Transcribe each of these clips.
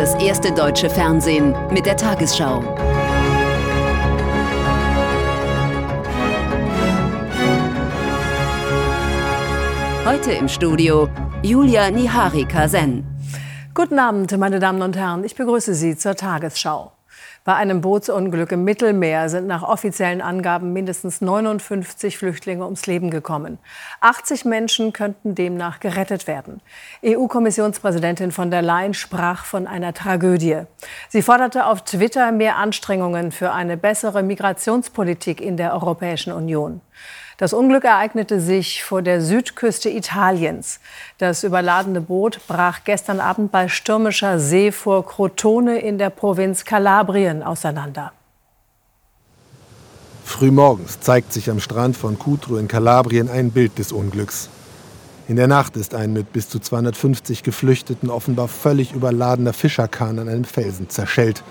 das erste deutsche Fernsehen mit der Tagesschau. Heute im Studio Julia Niharika-Sen. Guten Abend, meine Damen und Herren. Ich begrüße Sie zur Tagesschau. Bei einem Bootsunglück im Mittelmeer sind nach offiziellen Angaben mindestens 59 Flüchtlinge ums Leben gekommen. 80 Menschen könnten demnach gerettet werden. EU-Kommissionspräsidentin von der Leyen sprach von einer Tragödie. Sie forderte auf Twitter mehr Anstrengungen für eine bessere Migrationspolitik in der Europäischen Union. Das Unglück ereignete sich vor der Südküste Italiens. Das überladene Boot brach gestern Abend bei stürmischer See vor Crotone in der Provinz Kalabrien auseinander. Frühmorgens zeigt sich am Strand von Cutro in Kalabrien ein Bild des Unglücks. In der Nacht ist ein mit bis zu 250 Geflüchteten offenbar völlig überladener Fischerkahn an einem Felsen zerschellt.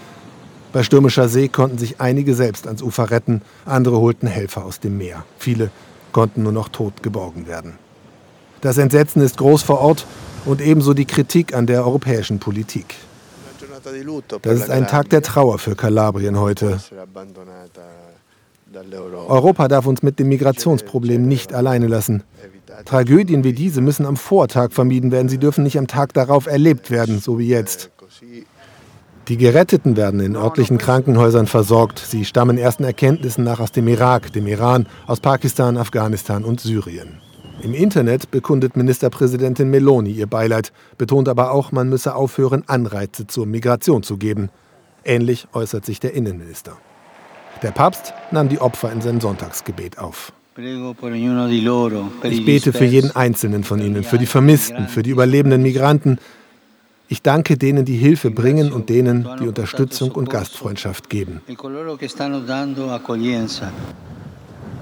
Bei stürmischer See konnten sich einige selbst ans Ufer retten, andere holten Helfer aus dem Meer. Viele konnten nur noch tot geborgen werden. Das Entsetzen ist groß vor Ort und ebenso die Kritik an der europäischen Politik. Das ist ein Tag der Trauer für Kalabrien heute. Europa darf uns mit dem Migrationsproblem nicht alleine lassen. Tragödien wie diese müssen am Vortag vermieden werden. Sie dürfen nicht am Tag darauf erlebt werden, so wie jetzt. Die Geretteten werden in örtlichen Krankenhäusern versorgt. Sie stammen ersten Erkenntnissen nach aus dem Irak, dem Iran, aus Pakistan, Afghanistan und Syrien. Im Internet bekundet Ministerpräsidentin Meloni ihr Beileid, betont aber auch, man müsse aufhören, Anreize zur Migration zu geben. Ähnlich äußert sich der Innenminister. Der Papst nahm die Opfer in sein Sonntagsgebet auf. Ich bete für jeden einzelnen von ihnen, für die Vermissten, für die überlebenden Migranten, ich danke denen, die Hilfe bringen und denen, die Unterstützung und Gastfreundschaft geben.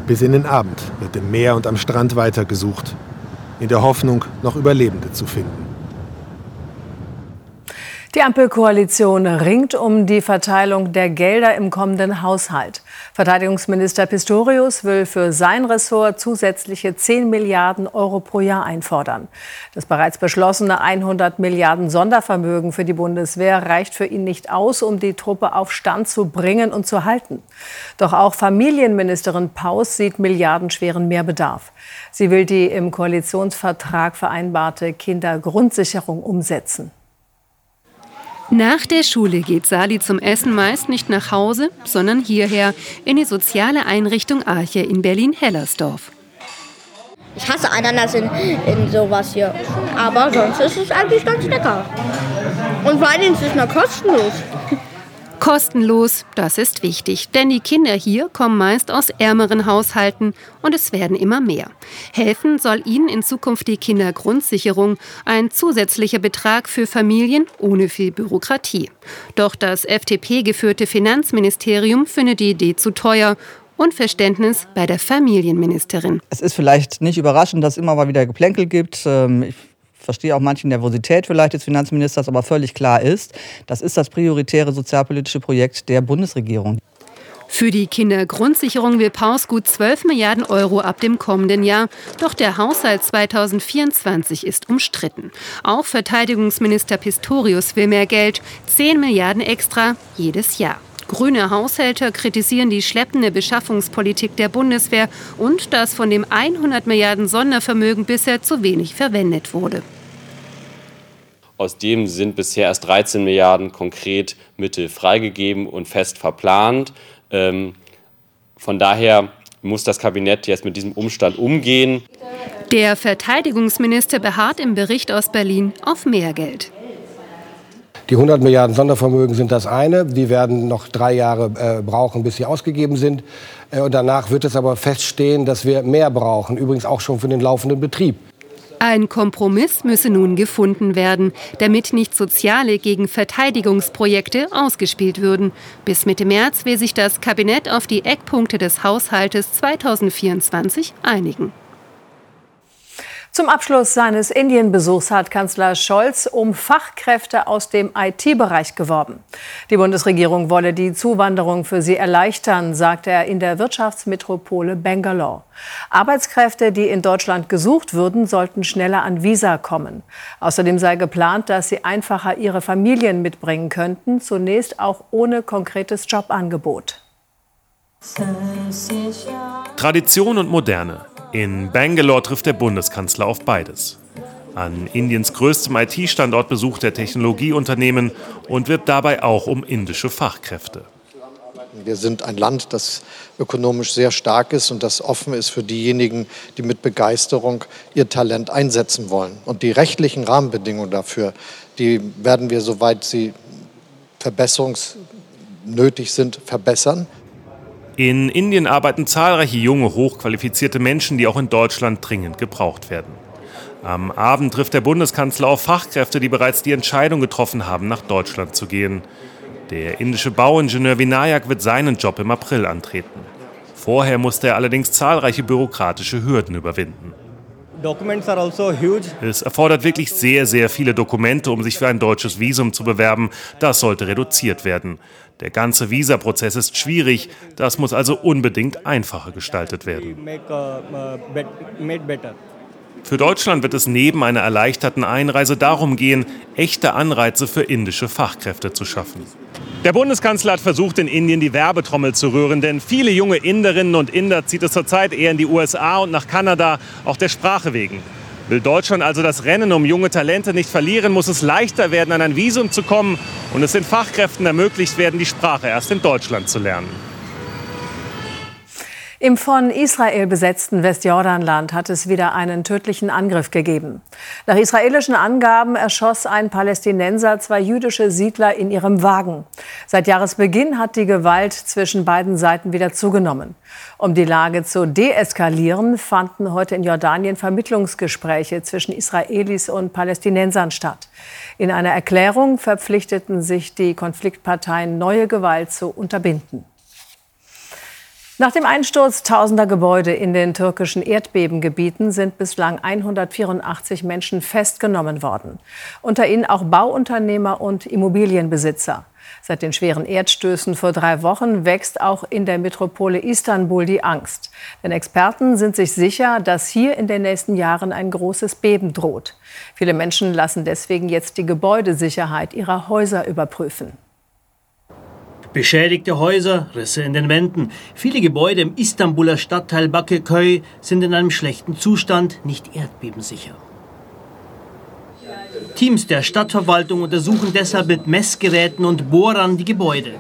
Bis in den Abend wird im Meer und am Strand weitergesucht, in der Hoffnung, noch Überlebende zu finden. Die Ampelkoalition ringt um die Verteilung der Gelder im kommenden Haushalt. Verteidigungsminister Pistorius will für sein Ressort zusätzliche 10 Milliarden Euro pro Jahr einfordern. Das bereits beschlossene 100 Milliarden Sondervermögen für die Bundeswehr reicht für ihn nicht aus, um die Truppe auf Stand zu bringen und zu halten. Doch auch Familienministerin Paus sieht milliardenschweren Mehrbedarf. Sie will die im Koalitionsvertrag vereinbarte Kindergrundsicherung umsetzen. Nach der Schule geht Sali zum Essen meist nicht nach Hause, sondern hierher in die soziale Einrichtung Arche in Berlin-Hellersdorf. Ich hasse Ananas in, in sowas hier. Aber sonst ist es eigentlich ganz lecker. Und vor allem ist es noch kostenlos. Kostenlos, das ist wichtig, denn die Kinder hier kommen meist aus ärmeren Haushalten und es werden immer mehr. Helfen soll ihnen in Zukunft die Kindergrundsicherung, ein zusätzlicher Betrag für Familien ohne viel Bürokratie. Doch das FDP-geführte Finanzministerium findet die Idee zu teuer Unverständnis bei der Familienministerin. Es ist vielleicht nicht überraschend, dass es immer mal wieder Geplänkel gibt. Ähm, ich verstehe auch manche Nervosität vielleicht des Finanzministers, aber völlig klar ist, das ist das prioritäre sozialpolitische Projekt der Bundesregierung. Für die Kindergrundsicherung will Paus gut 12 Milliarden Euro ab dem kommenden Jahr. Doch der Haushalt 2024 ist umstritten. Auch Verteidigungsminister Pistorius will mehr Geld, 10 Milliarden extra jedes Jahr. Grüne Haushälter kritisieren die schleppende Beschaffungspolitik der Bundeswehr und dass von dem 100 Milliarden Sondervermögen bisher zu wenig verwendet wurde. Aus dem sind bisher erst 13 Milliarden konkret Mittel freigegeben und fest verplant. Ähm, von daher muss das Kabinett jetzt mit diesem Umstand umgehen. Der Verteidigungsminister beharrt im Bericht aus Berlin auf mehr Geld. Die 100 Milliarden Sondervermögen sind das eine. Die werden noch drei Jahre äh, brauchen, bis sie ausgegeben sind. Äh, und danach wird es aber feststehen, dass wir mehr brauchen, übrigens auch schon für den laufenden Betrieb. Ein Kompromiss müsse nun gefunden werden, damit nicht soziale gegen Verteidigungsprojekte ausgespielt würden. Bis Mitte März will sich das Kabinett auf die Eckpunkte des Haushaltes 2024 einigen. Zum Abschluss seines Indienbesuchs hat Kanzler Scholz um Fachkräfte aus dem IT-Bereich geworben. Die Bundesregierung wolle die Zuwanderung für sie erleichtern, sagte er in der Wirtschaftsmetropole Bangalore. Arbeitskräfte, die in Deutschland gesucht würden, sollten schneller an Visa kommen. Außerdem sei geplant, dass sie einfacher ihre Familien mitbringen könnten, zunächst auch ohne konkretes Jobangebot. Tradition und Moderne. In Bangalore trifft der Bundeskanzler auf beides. An Indiens größtem IT-Standort besucht er Technologieunternehmen und wirbt dabei auch um indische Fachkräfte. Wir sind ein Land, das ökonomisch sehr stark ist und das offen ist für diejenigen, die mit Begeisterung ihr Talent einsetzen wollen. Und die rechtlichen Rahmenbedingungen dafür, die werden wir, soweit sie verbesserungsnötig sind, verbessern. In Indien arbeiten zahlreiche junge, hochqualifizierte Menschen, die auch in Deutschland dringend gebraucht werden. Am Abend trifft der Bundeskanzler auf Fachkräfte, die bereits die Entscheidung getroffen haben, nach Deutschland zu gehen. Der indische Bauingenieur Vinayak wird seinen Job im April antreten. Vorher musste er allerdings zahlreiche bürokratische Hürden überwinden. Also es erfordert wirklich sehr, sehr viele Dokumente, um sich für ein deutsches Visum zu bewerben. Das sollte reduziert werden. Der ganze Visaprozess ist schwierig. Das muss also unbedingt einfacher gestaltet werden. Für Deutschland wird es neben einer erleichterten Einreise darum gehen, echte Anreize für indische Fachkräfte zu schaffen. Der Bundeskanzler hat versucht, in Indien die Werbetrommel zu rühren, denn viele junge Inderinnen und Inder zieht es zurzeit eher in die USA und nach Kanada, auch der Sprache wegen. Will Deutschland also das Rennen um junge Talente nicht verlieren, muss es leichter werden, an ein Visum zu kommen und es den Fachkräften ermöglicht werden, die Sprache erst in Deutschland zu lernen. Im von Israel besetzten Westjordanland hat es wieder einen tödlichen Angriff gegeben. Nach israelischen Angaben erschoss ein Palästinenser zwei jüdische Siedler in ihrem Wagen. Seit Jahresbeginn hat die Gewalt zwischen beiden Seiten wieder zugenommen. Um die Lage zu deeskalieren, fanden heute in Jordanien Vermittlungsgespräche zwischen Israelis und Palästinensern statt. In einer Erklärung verpflichteten sich die Konfliktparteien, neue Gewalt zu unterbinden. Nach dem Einsturz tausender Gebäude in den türkischen Erdbebengebieten sind bislang 184 Menschen festgenommen worden. Unter ihnen auch Bauunternehmer und Immobilienbesitzer. Seit den schweren Erdstößen vor drei Wochen wächst auch in der Metropole Istanbul die Angst. Denn Experten sind sich sicher, dass hier in den nächsten Jahren ein großes Beben droht. Viele Menschen lassen deswegen jetzt die Gebäudesicherheit ihrer Häuser überprüfen. Beschädigte Häuser, Risse in den Wänden. Viele Gebäude im Istanbuler Stadtteil Bakırköy sind in einem schlechten Zustand, nicht erdbebensicher. Teams der Stadtverwaltung untersuchen deshalb mit Messgeräten und Bohrern die Gebäude.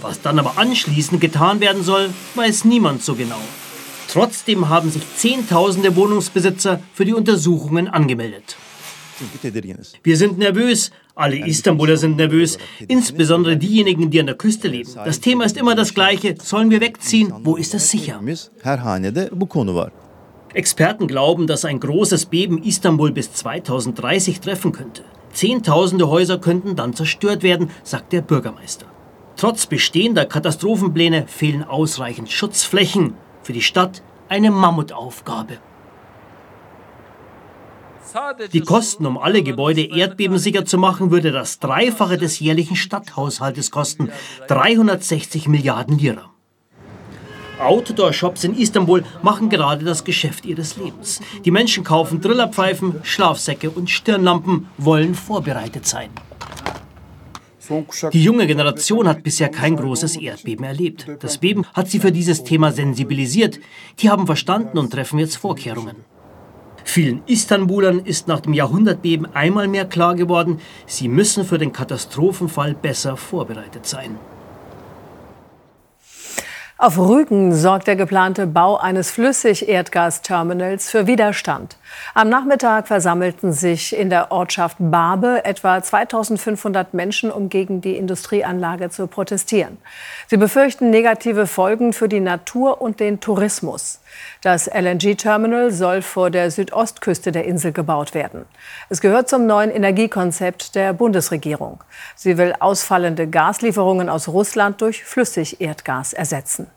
Was dann aber anschließend getan werden soll, weiß niemand so genau. Trotzdem haben sich Zehntausende Wohnungsbesitzer für die Untersuchungen angemeldet. Wir sind nervös, alle Istanbuler sind nervös, insbesondere diejenigen, die an der Küste leben. Das Thema ist immer das gleiche. Sollen wir wegziehen? Wo ist es sicher? Experten glauben, dass ein großes Beben Istanbul bis 2030 treffen könnte. Zehntausende Häuser könnten dann zerstört werden, sagt der Bürgermeister. Trotz bestehender Katastrophenpläne fehlen ausreichend Schutzflächen. Für die Stadt eine Mammutaufgabe. Die Kosten, um alle Gebäude erdbebensicher zu machen, würde das Dreifache des jährlichen Stadthaushaltes kosten. 360 Milliarden Lira. Outdoor-Shops in Istanbul machen gerade das Geschäft ihres Lebens. Die Menschen kaufen Drillerpfeifen, Schlafsäcke und Stirnlampen, wollen vorbereitet sein. Die junge Generation hat bisher kein großes Erdbeben erlebt. Das Beben hat sie für dieses Thema sensibilisiert. Die haben verstanden und treffen jetzt Vorkehrungen. Vielen Istanbulern ist nach dem Jahrhundertbeben einmal mehr klar geworden, sie müssen für den Katastrophenfall besser vorbereitet sein. Auf Rügen sorgt der geplante Bau eines Flüssigerdgasterminals für Widerstand. Am Nachmittag versammelten sich in der Ortschaft Barbe etwa 2500 Menschen, um gegen die Industrieanlage zu protestieren. Sie befürchten negative Folgen für die Natur und den Tourismus. Das LNG-Terminal soll vor der Südostküste der Insel gebaut werden. Es gehört zum neuen Energiekonzept der Bundesregierung. Sie will ausfallende Gaslieferungen aus Russland durch Flüssigerdgas ersetzen.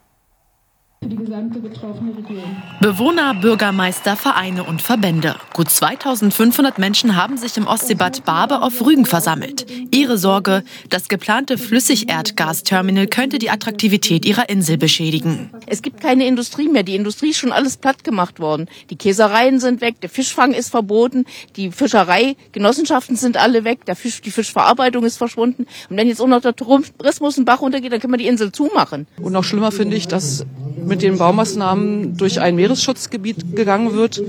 Für die gesamte betroffene Region. Bewohner, Bürgermeister, Vereine und Verbände. Gut 2500 Menschen haben sich im Ostseebad Barbe auf Rügen versammelt. Ihre Sorge, das geplante Flüssigerdgasterminal könnte die Attraktivität ihrer Insel beschädigen. Es gibt keine Industrie mehr. Die Industrie ist schon alles platt gemacht worden. Die Käsereien sind weg, der Fischfang ist verboten, die Fischereigenossenschaften sind alle weg, der Fisch, die Fischverarbeitung ist verschwunden. Und wenn jetzt auch noch der Tourismus einen Bach runtergeht, dann können wir die Insel zumachen. Und noch schlimmer finde ich, dass mit den Baumaßnahmen durch ein Meeresschutzgebiet gegangen wird,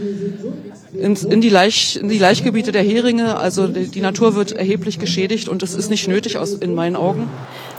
ins, in, die Laich, in die Laichgebiete der Heringe. Also die, die Natur wird erheblich geschädigt und das ist nicht nötig aus, in meinen Augen.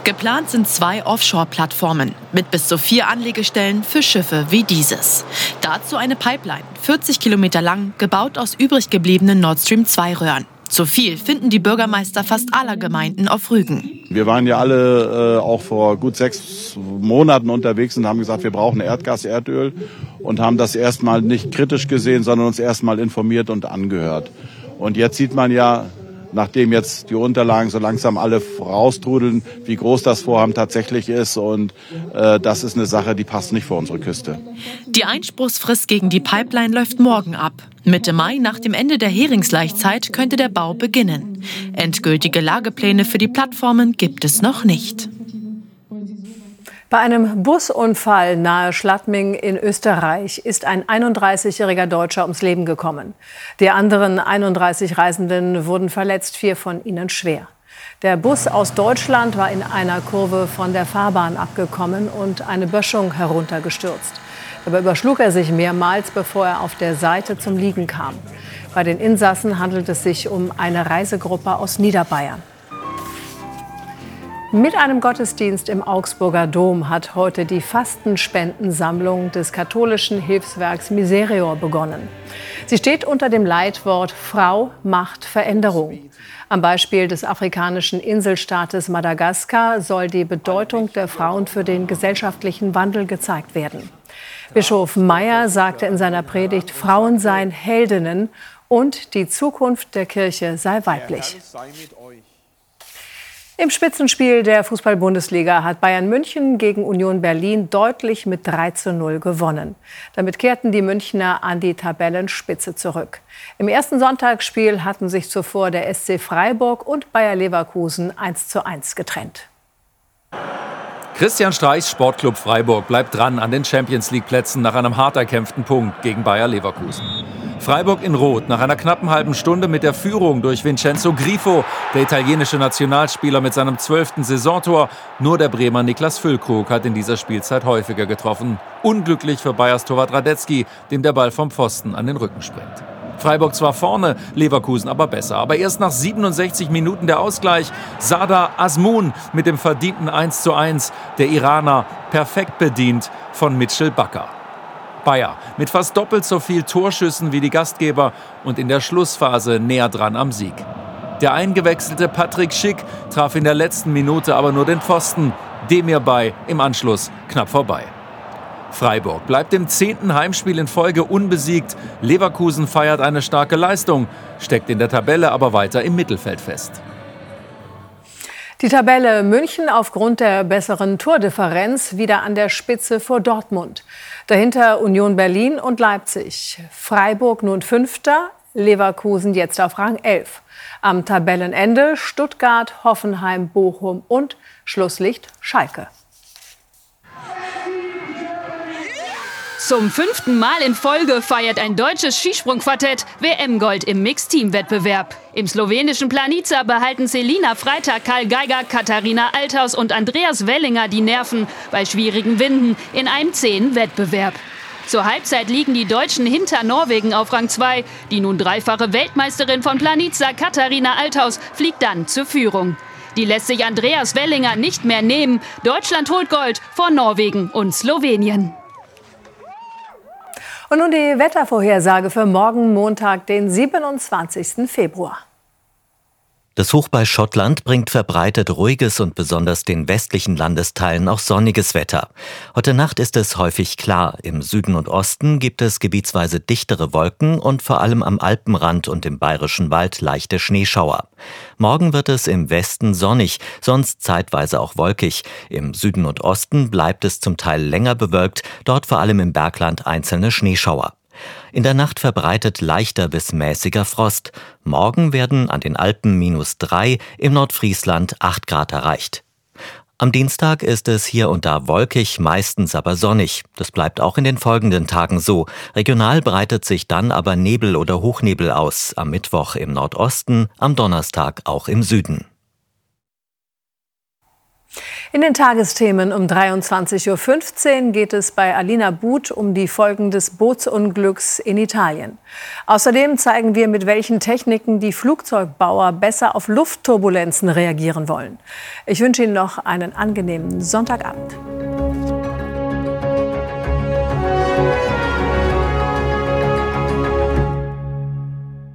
Geplant sind zwei Offshore-Plattformen mit bis zu vier Anlegestellen für Schiffe wie dieses. Dazu eine Pipeline, 40 Kilometer lang, gebaut aus übrig gebliebenen Nord Stream 2 Röhren. Zu viel finden die Bürgermeister fast aller Gemeinden auf Rügen. Wir waren ja alle äh, auch vor gut sechs Monaten unterwegs und haben gesagt, wir brauchen Erdgas, Erdöl und haben das erstmal nicht kritisch gesehen, sondern uns erstmal informiert und angehört. Und jetzt sieht man ja, nachdem jetzt die Unterlagen so langsam alle raustrudeln, wie groß das Vorhaben tatsächlich ist. Und äh, das ist eine Sache, die passt nicht vor unsere Küste. Die Einspruchsfrist gegen die Pipeline läuft morgen ab. Mitte Mai, nach dem Ende der Heringslaichzeit, könnte der Bau beginnen. Endgültige Lagepläne für die Plattformen gibt es noch nicht. Bei einem Busunfall nahe Schladming in Österreich ist ein 31-jähriger Deutscher ums Leben gekommen. Die anderen 31 Reisenden wurden verletzt, vier von ihnen schwer. Der Bus aus Deutschland war in einer Kurve von der Fahrbahn abgekommen und eine Böschung heruntergestürzt. Dabei überschlug er sich mehrmals, bevor er auf der Seite zum Liegen kam. Bei den Insassen handelt es sich um eine Reisegruppe aus Niederbayern. Mit einem Gottesdienst im Augsburger Dom hat heute die Fastenspendensammlung des katholischen Hilfswerks Miserior begonnen. Sie steht unter dem Leitwort Frau macht Veränderung. Am Beispiel des afrikanischen Inselstaates Madagaskar soll die Bedeutung der Frauen für den gesellschaftlichen Wandel gezeigt werden. Bischof Meyer sagte in seiner Predigt, Frauen seien Heldinnen und die Zukunft der Kirche sei weiblich. Im Spitzenspiel der Fußball-Bundesliga hat Bayern München gegen Union Berlin deutlich mit 3 zu 0 gewonnen. Damit kehrten die Münchner an die Tabellenspitze zurück. Im ersten Sonntagsspiel hatten sich zuvor der SC Freiburg und Bayer Leverkusen 1 zu 1 getrennt. Christian Streichs Sportclub Freiburg bleibt dran an den Champions League Plätzen nach einem hart erkämpften Punkt gegen Bayer Leverkusen. Freiburg in Rot nach einer knappen halben Stunde mit der Führung durch Vincenzo Grifo, der italienische Nationalspieler mit seinem zwölften Saisontor. Nur der Bremer Niklas Füllkrug hat in dieser Spielzeit häufiger getroffen. Unglücklich für Bayers Torwart Radetzky, dem der Ball vom Pfosten an den Rücken springt. Freiburg zwar vorne, Leverkusen aber besser. Aber erst nach 67 Minuten der Ausgleich. Sada Asmun mit dem verdienten 1 zu 1. Der Iraner perfekt bedient von Mitchell Bakker. Bayer mit fast doppelt so viel Torschüssen wie die Gastgeber und in der Schlussphase näher dran am Sieg. Der eingewechselte Patrick Schick traf in der letzten Minute aber nur den Pfosten, dem ihr bei im Anschluss knapp vorbei. Freiburg bleibt im zehnten Heimspiel in Folge unbesiegt. Leverkusen feiert eine starke Leistung, steckt in der Tabelle aber weiter im Mittelfeld fest. Die Tabelle München aufgrund der besseren Tordifferenz wieder an der Spitze vor Dortmund. Dahinter Union Berlin und Leipzig. Freiburg nun Fünfter, Leverkusen jetzt auf Rang 11. Am Tabellenende Stuttgart, Hoffenheim, Bochum und Schlusslicht Schalke. Zum fünften Mal in Folge feiert ein deutsches Skisprungquartett WM-Gold im Mixteam-Wettbewerb. Im slowenischen Planica behalten Selina Freitag, Karl Geiger, Katharina Althaus und Andreas Wellinger die Nerven bei schwierigen Winden in einem zähen Wettbewerb. Zur Halbzeit liegen die Deutschen hinter Norwegen auf Rang 2. Die nun dreifache Weltmeisterin von Planica, Katharina Althaus, fliegt dann zur Führung. Die lässt sich Andreas Wellinger nicht mehr nehmen. Deutschland holt Gold vor Norwegen und Slowenien. Und nun die Wettervorhersage für morgen Montag, den 27. Februar. Das Hoch bei Schottland bringt verbreitet ruhiges und besonders den westlichen Landesteilen auch sonniges Wetter. Heute Nacht ist es häufig klar. Im Süden und Osten gibt es gebietsweise dichtere Wolken und vor allem am Alpenrand und im bayerischen Wald leichte Schneeschauer. Morgen wird es im Westen sonnig, sonst zeitweise auch wolkig. Im Süden und Osten bleibt es zum Teil länger bewölkt, dort vor allem im Bergland einzelne Schneeschauer. In der Nacht verbreitet leichter bis mäßiger Frost. Morgen werden an den Alpen minus drei, im Nordfriesland acht Grad erreicht. Am Dienstag ist es hier und da wolkig, meistens aber sonnig. Das bleibt auch in den folgenden Tagen so. Regional breitet sich dann aber Nebel oder Hochnebel aus. Am Mittwoch im Nordosten, am Donnerstag auch im Süden. In den Tagesthemen um 23.15 Uhr geht es bei Alina But um die Folgen des Bootsunglücks in Italien. Außerdem zeigen wir, mit welchen Techniken die Flugzeugbauer besser auf Luftturbulenzen reagieren wollen. Ich wünsche Ihnen noch einen angenehmen Sonntagabend.